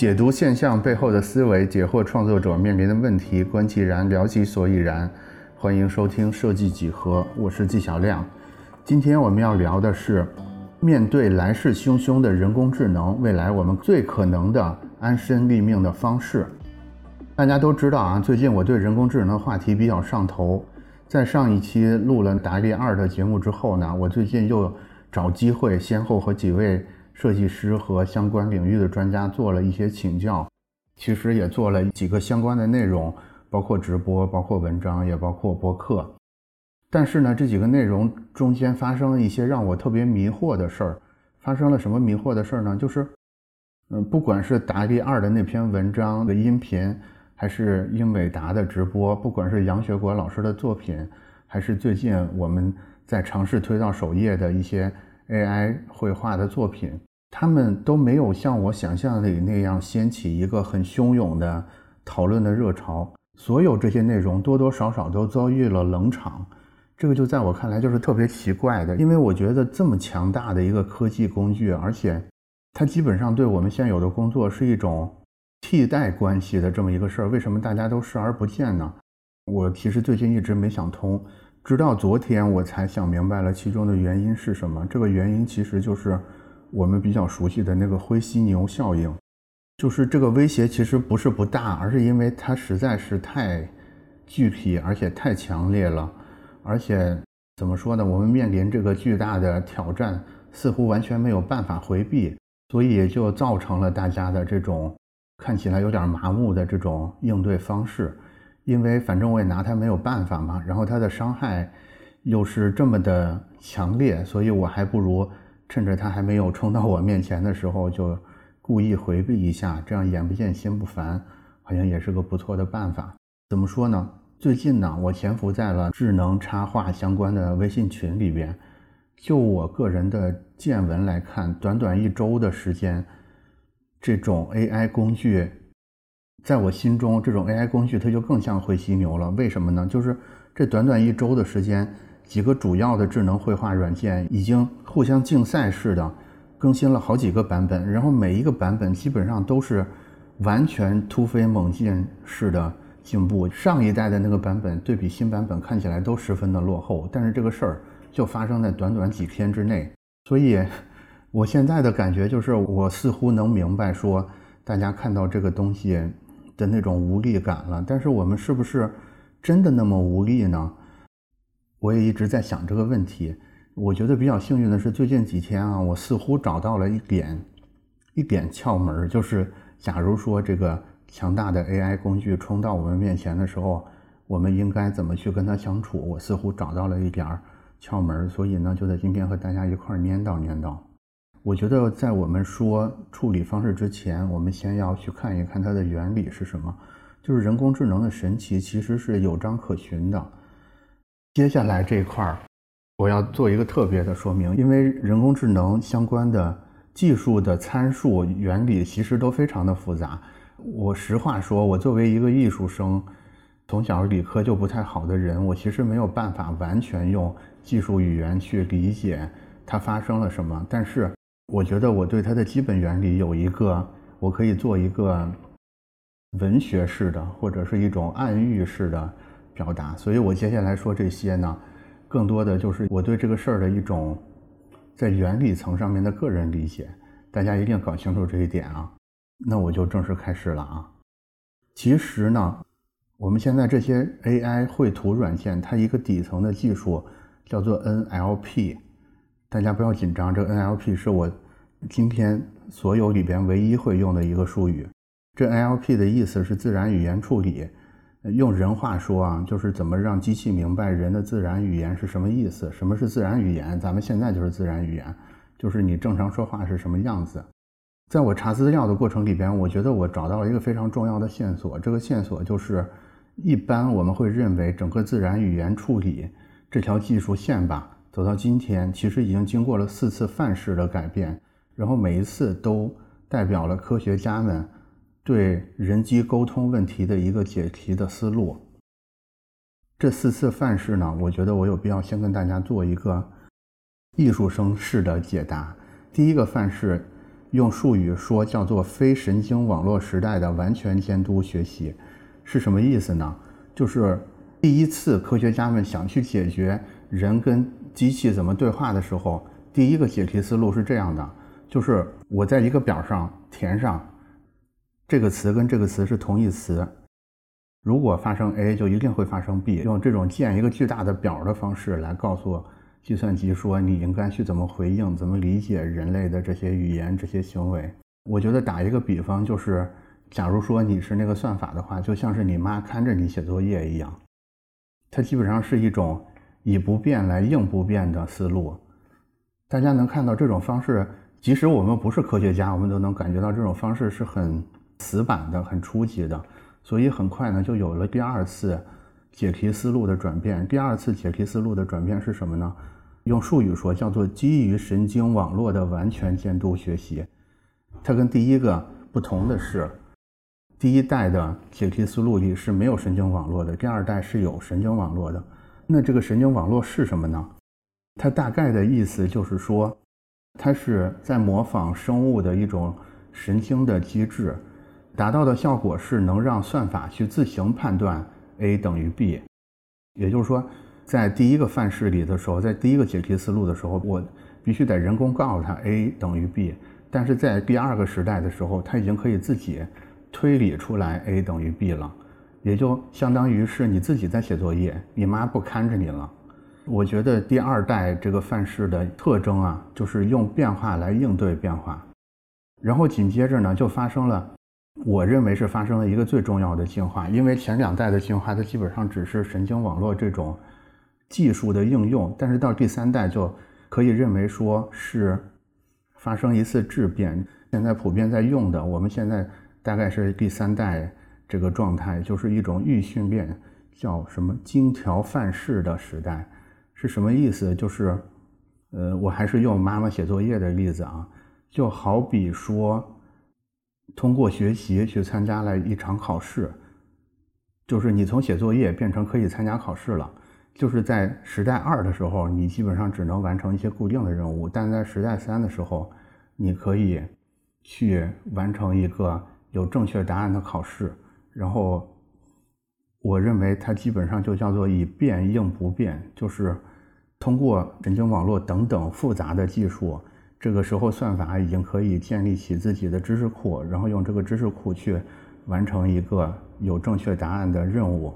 解读现象背后的思维，解惑创作者面临的问题，观其然，聊其所以然。欢迎收听设计几何，我是纪晓亮。今天我们要聊的是，面对来势汹汹的人工智能，未来我们最可能的安身立命的方式。大家都知道啊，最近我对人工智能的话题比较上头。在上一期录了达利二的节目之后呢，我最近又找机会，先后和几位设计师和相关领域的专家做了一些请教，其实也做了几个相关的内容，包括直播，包括文章，也包括博客。但是呢，这几个内容中间发生了一些让我特别迷惑的事儿。发生了什么迷惑的事儿呢？就是，嗯，不管是达利二的那篇文章的音频。还是英伟达的直播，不管是杨学国老师的作品，还是最近我们在尝试推到首页的一些 AI 绘画的作品，他们都没有像我想象里那样掀起一个很汹涌的讨论的热潮。所有这些内容多多少少都遭遇了冷场，这个就在我看来就是特别奇怪的，因为我觉得这么强大的一个科技工具，而且它基本上对我们现有的工作是一种。替代关系的这么一个事儿，为什么大家都视而不见呢？我其实最近一直没想通，直到昨天我才想明白了其中的原因是什么。这个原因其实就是我们比较熟悉的那个灰犀牛效应，就是这个威胁其实不是不大，而是因为它实在是太具体而且太强烈了，而且怎么说呢？我们面临这个巨大的挑战，似乎完全没有办法回避，所以就造成了大家的这种。看起来有点麻木的这种应对方式，因为反正我也拿它没有办法嘛。然后它的伤害又是这么的强烈，所以我还不如趁着它还没有冲到我面前的时候，就故意回避一下，这样眼不见心不烦，好像也是个不错的办法。怎么说呢？最近呢，我潜伏在了智能插画相关的微信群里边，就我个人的见闻来看，短短一周的时间。这种 AI 工具，在我心中，这种 AI 工具它就更像灰犀牛了。为什么呢？就是这短短一周的时间，几个主要的智能绘画软件已经互相竞赛似的更新了好几个版本，然后每一个版本基本上都是完全突飞猛进式的进步。上一代的那个版本对比新版本看起来都十分的落后，但是这个事儿就发生在短短几天之内，所以。我现在的感觉就是，我似乎能明白说大家看到这个东西的那种无力感了。但是我们是不是真的那么无力呢？我也一直在想这个问题。我觉得比较幸运的是，最近几天啊，我似乎找到了一点一点窍门，就是假如说这个强大的 AI 工具冲到我们面前的时候，我们应该怎么去跟它相处？我似乎找到了一点窍门，所以呢，就在今天和大家一块儿念叨念叨。我觉得在我们说处理方式之前，我们先要去看一看它的原理是什么。就是人工智能的神奇其实是有章可循的。接下来这块儿，我要做一个特别的说明，因为人工智能相关的技术的参数原理其实都非常的复杂。我实话说，我作为一个艺术生，从小理科就不太好的人，我其实没有办法完全用技术语言去理解它发生了什么，但是。我觉得我对它的基本原理有一个，我可以做一个文学式的或者是一种暗喻式的表达，所以我接下来说这些呢，更多的就是我对这个事儿的一种在原理层上面的个人理解，大家一定搞清楚这一点啊。那我就正式开始了啊。其实呢，我们现在这些 AI 绘图软件，它一个底层的技术叫做 NLP。大家不要紧张，这 NLP 是我今天所有里边唯一会用的一个术语。这 NLP 的意思是自然语言处理，用人话说啊，就是怎么让机器明白人的自然语言是什么意思。什么是自然语言？咱们现在就是自然语言，就是你正常说话是什么样子。在我查资料的过程里边，我觉得我找到了一个非常重要的线索。这个线索就是，一般我们会认为整个自然语言处理这条技术线吧。走到今天，其实已经经过了四次范式的改变，然后每一次都代表了科学家们对人机沟通问题的一个解题的思路。这四次范式呢，我觉得我有必要先跟大家做一个艺术生式的解答。第一个范式用术语说叫做非神经网络时代的完全监督学习，是什么意思呢？就是第一次科学家们想去解决人跟机器怎么对话的时候，第一个解题思路是这样的：就是我在一个表上填上这个词跟这个词是同义词，如果发生 A，就一定会发生 B。用这种建一个巨大的表的方式来告诉。计算机说你应该去怎么回应，怎么理解人类的这些语言、这些行为。我觉得打一个比方，就是假如说你是那个算法的话，就像是你妈看着你写作业一样。它基本上是一种以不变来应不变的思路。大家能看到这种方式，即使我们不是科学家，我们都能感觉到这种方式是很死板的、很初级的。所以很快呢，就有了第二次。解题思路的转变，第二次解题思路的转变是什么呢？用术语说叫做基于神经网络的完全监督学习。它跟第一个不同的是，第一代的解题思路里是没有神经网络的，第二代是有神经网络的。那这个神经网络是什么呢？它大概的意思就是说，它是在模仿生物的一种神经的机制，达到的效果是能让算法去自行判断。a 等于 b，也就是说，在第一个范式里的时候，在第一个解题思路的时候，我必须得人工告诉他 a 等于 b。但是在第二个时代的时候，他已经可以自己推理出来 a 等于 b 了，也就相当于是你自己在写作业，你妈不看着你了。我觉得第二代这个范式的特征啊，就是用变化来应对变化，然后紧接着呢，就发生了。我认为是发生了一个最重要的进化，因为前两代的进化它基本上只是神经网络这种技术的应用，但是到第三代就可以认为说是发生一次质变。现在普遍在用的，我们现在大概是第三代这个状态，就是一种预训练，叫什么精条范式的时代，是什么意思？就是，呃，我还是用妈妈写作业的例子啊，就好比说。通过学习去参加了一场考试，就是你从写作业变成可以参加考试了。就是在时代二的时候，你基本上只能完成一些固定的任务，但在时代三的时候，你可以去完成一个有正确答案的考试。然后，我认为它基本上就叫做以变应不变，就是通过神经网络等等复杂的技术。这个时候，算法已经可以建立起自己的知识库，然后用这个知识库去完成一个有正确答案的任务。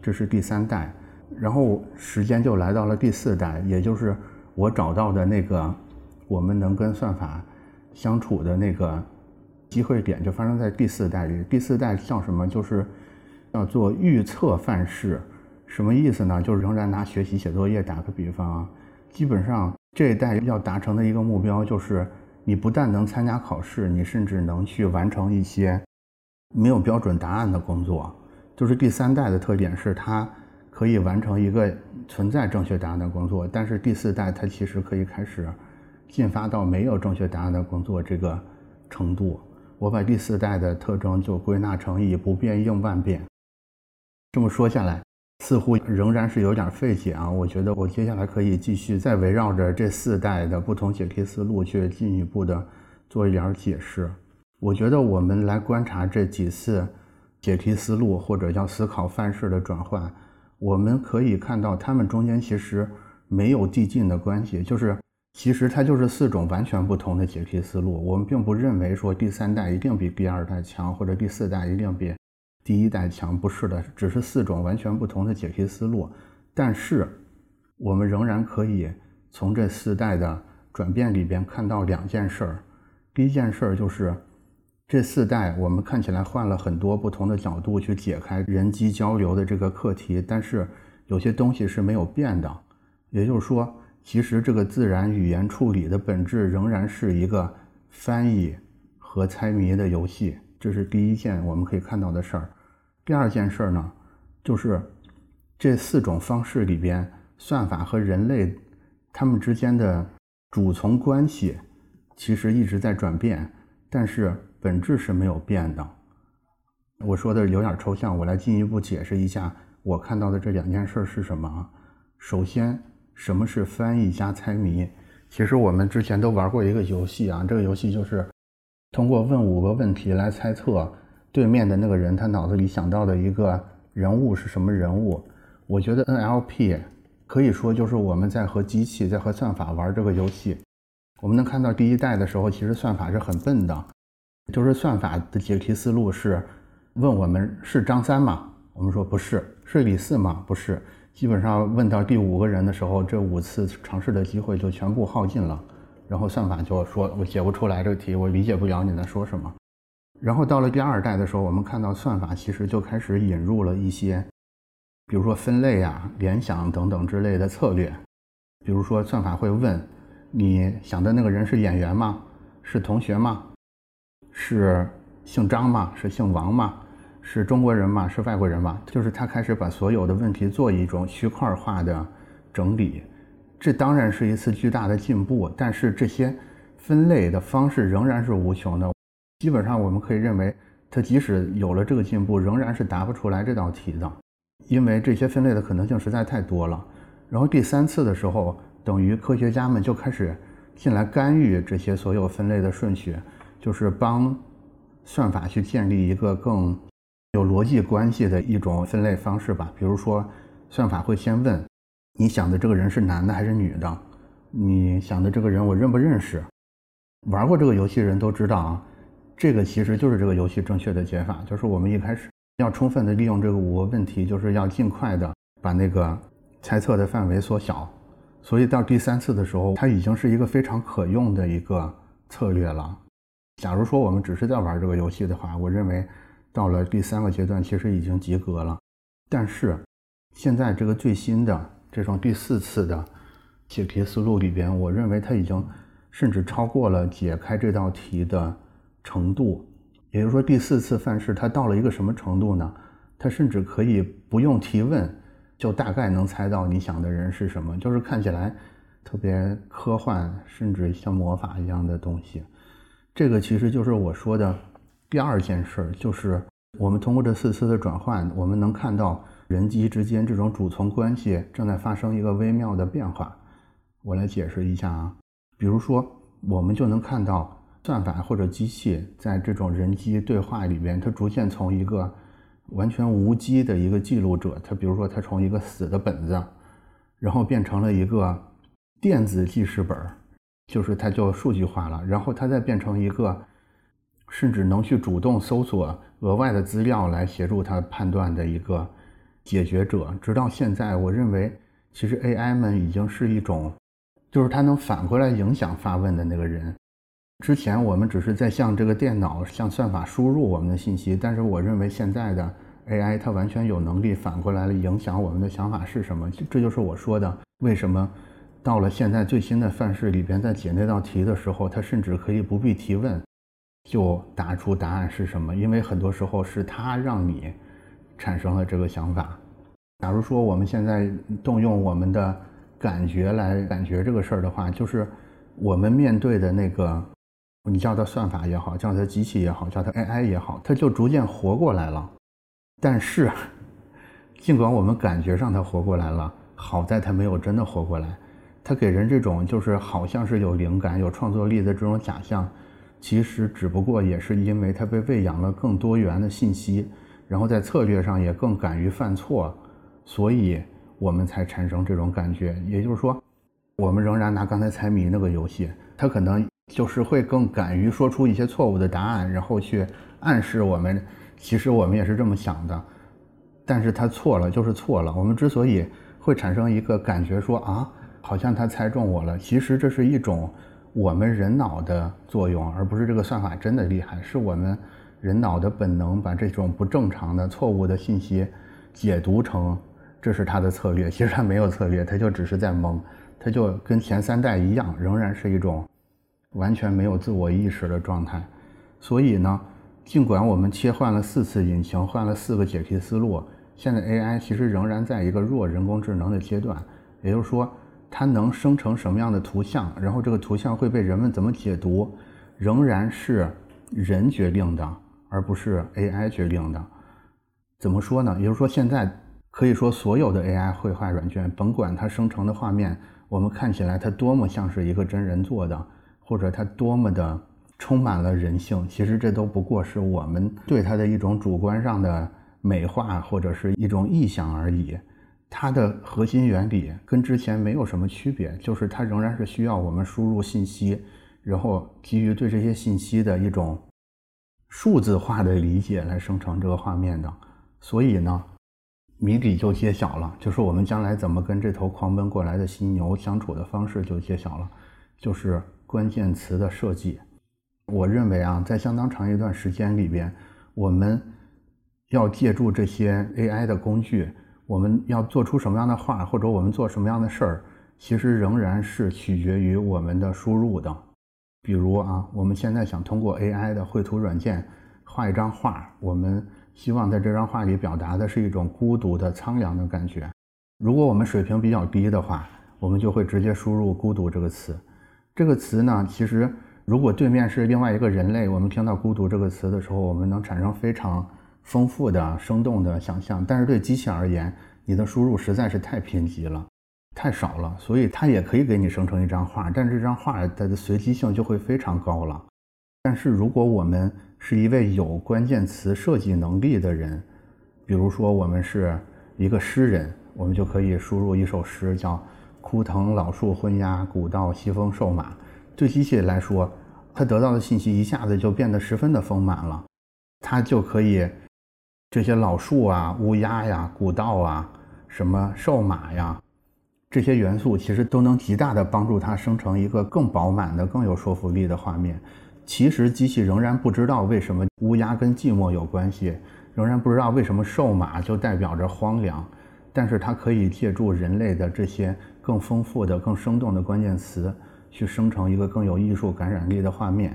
这是第三代，然后时间就来到了第四代，也就是我找到的那个我们能跟算法相处的那个机会点，就发生在第四代里。第四代叫什么？就是叫做预测范式。什么意思呢？就是仍然拿学习写作业打个比方啊，基本上。这一代要达成的一个目标就是，你不但能参加考试，你甚至能去完成一些没有标准答案的工作。就是第三代的特点是，它可以完成一个存在正确答案的工作，但是第四代它其实可以开始进发到没有正确答案的工作这个程度。我把第四代的特征就归纳成以不变应万变。这么说下来。似乎仍然是有点费解啊！我觉得我接下来可以继续再围绕着这四代的不同解题思路去进一步的做一点解释。我觉得我们来观察这几次解题思路或者叫思考范式的转换，我们可以看到它们中间其实没有递进的关系，就是其实它就是四种完全不同的解题思路。我们并不认为说第三代一定比第二代强，或者第四代一定比。第一代强不是的，只是四种完全不同的解题思路。但是，我们仍然可以从这四代的转变里边看到两件事儿。第一件事儿就是，这四代我们看起来换了很多不同的角度去解开人机交流的这个课题，但是有些东西是没有变的。也就是说，其实这个自然语言处理的本质仍然是一个翻译和猜谜的游戏。这是第一件我们可以看到的事儿。第二件事儿呢，就是这四种方式里边，算法和人类他们之间的主从关系其实一直在转变，但是本质是没有变的。我说的有点抽象，我来进一步解释一下我看到的这两件事是什么？首先，什么是翻译加猜谜？其实我们之前都玩过一个游戏啊，这个游戏就是通过问五个问题来猜测对面的那个人他脑子里想到的一个人物是什么人物。我觉得 NLP 可以说就是我们在和机器在和算法玩这个游戏。我们能看到第一代的时候，其实算法是很笨的，就是算法的解题思路是问我们是张三吗？我们说不是，是李四吗？不是。基本上问到第五个人的时候，这五次尝试的机会就全部耗尽了，然后算法就说我解不出来这个题，我理解不了你在说什么。然后到了第二代的时候，我们看到算法其实就开始引入了一些，比如说分类啊、联想等等之类的策略。比如说算法会问你想的那个人是演员吗？是同学吗？是姓张吗？是姓王吗？是中国人嘛？是外国人嘛？就是他开始把所有的问题做一种区块化的整理，这当然是一次巨大的进步。但是这些分类的方式仍然是无穷的。基本上我们可以认为，它即使有了这个进步，仍然是答不出来这道题的，因为这些分类的可能性实在太多了。然后第三次的时候，等于科学家们就开始进来干预这些所有分类的顺序，就是帮算法去建立一个更。有逻辑关系的一种分类方式吧，比如说，算法会先问你想的这个人是男的还是女的，你想的这个人我认不认识？玩过这个游戏的人都知道啊，这个其实就是这个游戏正确的解法，就是我们一开始要充分的利用这个五个问题，就是要尽快的把那个猜测的范围缩小，所以到第三次的时候，它已经是一个非常可用的一个策略了。假如说我们只是在玩这个游戏的话，我认为。到了第三个阶段，其实已经及格了。但是，现在这个最新的这种第四次的解题思路里边，我认为它已经甚至超过了解开这道题的程度。也就是说，第四次范式它到了一个什么程度呢？它甚至可以不用提问，就大概能猜到你想的人是什么，就是看起来特别科幻，甚至像魔法一样的东西。这个其实就是我说的。第二件事儿就是，我们通过这四次的转换，我们能看到人机之间这种主从关系正在发生一个微妙的变化。我来解释一下啊，比如说，我们就能看到算法或者机器在这种人机对话里边，它逐渐从一个完全无机的一个记录者，它比如说它从一个死的本子，然后变成了一个电子记事本，就是它就数据化了，然后它再变成一个。甚至能去主动搜索额外的资料来协助他判断的一个解决者，直到现在，我认为其实 AI 们已经是一种，就是它能反过来影响发问的那个人。之前我们只是在向这个电脑、向算法输入我们的信息，但是我认为现在的 AI 它完全有能力反过来了影响我们的想法是什么。这就是我说的，为什么到了现在最新的范式里边，在解那道题的时候，它甚至可以不必提问。就答出答案是什么？因为很多时候是他让你产生了这个想法。假如说我们现在动用我们的感觉来感觉这个事儿的话，就是我们面对的那个，你叫它算法也好，叫它机器也好，叫它 AI 也好，它就逐渐活过来了。但是，尽管我们感觉上它活过来了，好在它没有真的活过来。它给人这种就是好像是有灵感、有创作力的这种假象。其实只不过也是因为他被喂养了更多元的信息，然后在策略上也更敢于犯错，所以我们才产生这种感觉。也就是说，我们仍然拿刚才猜谜那个游戏，他可能就是会更敢于说出一些错误的答案，然后去暗示我们，其实我们也是这么想的。但是他错了就是错了。我们之所以会产生一个感觉说啊，好像他猜中我了，其实这是一种。我们人脑的作用，而不是这个算法真的厉害，是我们人脑的本能把这种不正常的、错误的信息解读成这是它的策略。其实它没有策略，它就只是在蒙，它就跟前三代一样，仍然是一种完全没有自我意识的状态。所以呢，尽管我们切换了四次引擎，换了四个解题思路，现在 AI 其实仍然在一个弱人工智能的阶段，也就是说。它能生成什么样的图像，然后这个图像会被人们怎么解读，仍然是人决定的，而不是 AI 决定的。怎么说呢？也就是说，现在可以说所有的 AI 绘画软件，甭管它生成的画面，我们看起来它多么像是一个真人做的，或者它多么的充满了人性。其实这都不过是我们对它的一种主观上的美化或者是一种臆想而已。它的核心原理跟之前没有什么区别，就是它仍然是需要我们输入信息，然后基于对这些信息的一种数字化的理解来生成这个画面的。所以呢。谜底就揭晓了，就是我们将来怎么跟这头狂奔过来的犀牛相处的方式就揭晓了，就是关键词的设计。我认为啊，在相当长一段时间里边，我们要借助这些 AI 的工具，我们要做出什么样的画，或者我们做什么样的事儿，其实仍然是取决于我们的输入的。比如啊，我们现在想通过 AI 的绘图软件画一张画，我们。希望在这张画里表达的是一种孤独的苍凉的感觉。如果我们水平比较低的话，我们就会直接输入“孤独”这个词。这个词呢，其实如果对面是另外一个人类，我们听到“孤独”这个词的时候，我们能产生非常丰富的、生动的想象。但是对机器而言，你的输入实在是太贫瘠了，太少了，所以它也可以给你生成一张画，但这张画它的随机性就会非常高了。但是如果我们是一位有关键词设计能力的人，比如说我们是一个诗人，我们就可以输入一首诗，叫“枯藤老树昏鸦，古道西风瘦马”。对机器来说，它得到的信息一下子就变得十分的丰满了，它就可以这些老树啊、乌鸦呀、古道啊、什么瘦马呀，这些元素其实都能极大的帮助它生成一个更饱满的、更有说服力的画面。其实机器仍然不知道为什么乌鸦跟寂寞有关系，仍然不知道为什么瘦马就代表着荒凉，但是它可以借助人类的这些更丰富的、更生动的关键词，去生成一个更有艺术感染力的画面。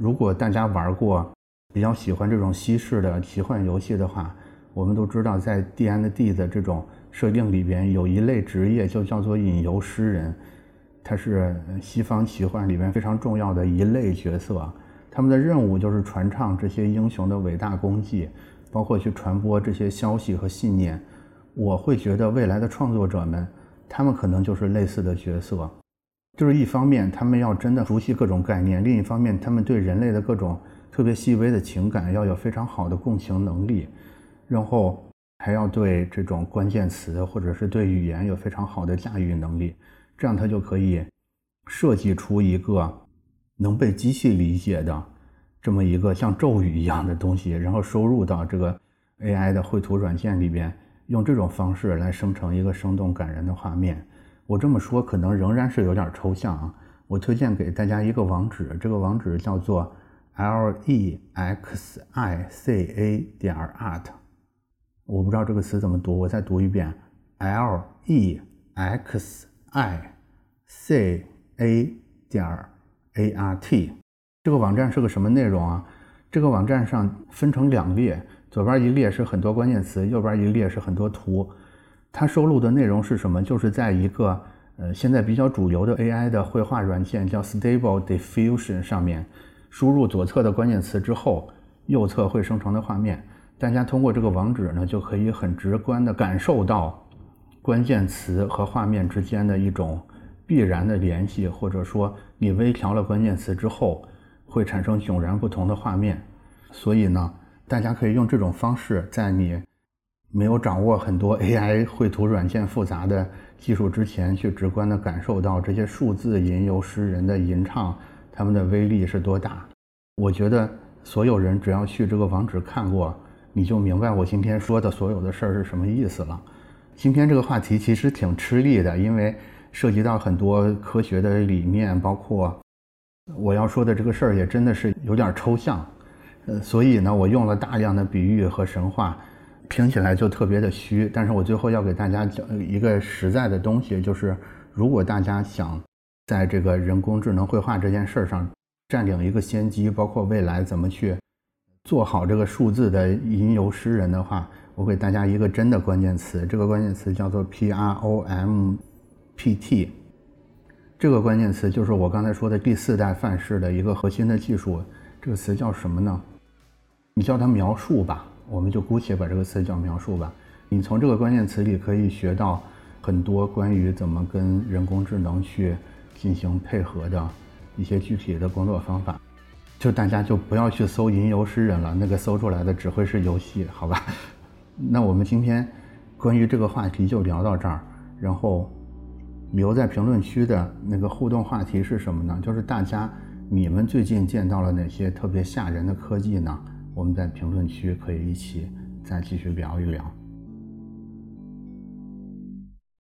如果大家玩过，比较喜欢这种西式的奇幻游戏的话，我们都知道，在 D N D 的这种设定里边，有一类职业就叫做引游诗人。它是西方奇幻里边非常重要的一类角色，他们的任务就是传唱这些英雄的伟大功绩，包括去传播这些消息和信念。我会觉得未来的创作者们，他们可能就是类似的角色，就是一方面他们要真的熟悉各种概念，另一方面他们对人类的各种特别细微的情感要有非常好的共情能力，然后还要对这种关键词或者是对语言有非常好的驾驭能力。这样，它就可以设计出一个能被机器理解的这么一个像咒语一样的东西，然后收入到这个 AI 的绘图软件里边，用这种方式来生成一个生动感人的画面。我这么说可能仍然是有点抽象啊。我推荐给大家一个网址，这个网址叫做 lexica 点 art。我不知道这个词怎么读，我再读一遍：lex。i c a 点 a r t 这个网站是个什么内容啊？这个网站上分成两列，左边一列是很多关键词，右边一列是很多图。它收录的内容是什么？就是在一个呃现在比较主流的 AI 的绘画软件叫 Stable Diffusion 上面，输入左侧的关键词之后，右侧会生成的画面。大家通过这个网址呢，就可以很直观的感受到。关键词和画面之间的一种必然的联系，或者说你微调了关键词之后，会产生迥然不同的画面。所以呢，大家可以用这种方式，在你没有掌握很多 AI 绘图软件复杂的技术之前，去直观的感受到这些数字吟游诗人的吟唱，他们的威力是多大。我觉得所有人只要去这个网址看过，你就明白我今天说的所有的事儿是什么意思了。今天这个话题其实挺吃力的，因为涉及到很多科学的理念，包括我要说的这个事儿也真的是有点抽象，呃，所以呢，我用了大量的比喻和神话，听起来就特别的虚。但是我最后要给大家讲一个实在的东西，就是如果大家想在这个人工智能绘画这件事上占领一个先机，包括未来怎么去做好这个数字的吟游诗人的话。我给大家一个真的关键词，这个关键词叫做 P R O M P T。这个关键词就是我刚才说的第四代范式的一个核心的技术。这个词叫什么呢？你叫它描述吧，我们就姑且把这个词叫描述吧。你从这个关键词里可以学到很多关于怎么跟人工智能去进行配合的一些具体的工作方法。就大家就不要去搜“吟游诗人”了，那个搜出来的只会是游戏，好吧？那我们今天关于这个话题就聊到这儿，然后留在评论区的那个互动话题是什么呢？就是大家你们最近见到了哪些特别吓人的科技呢？我们在评论区可以一起再继续聊一聊。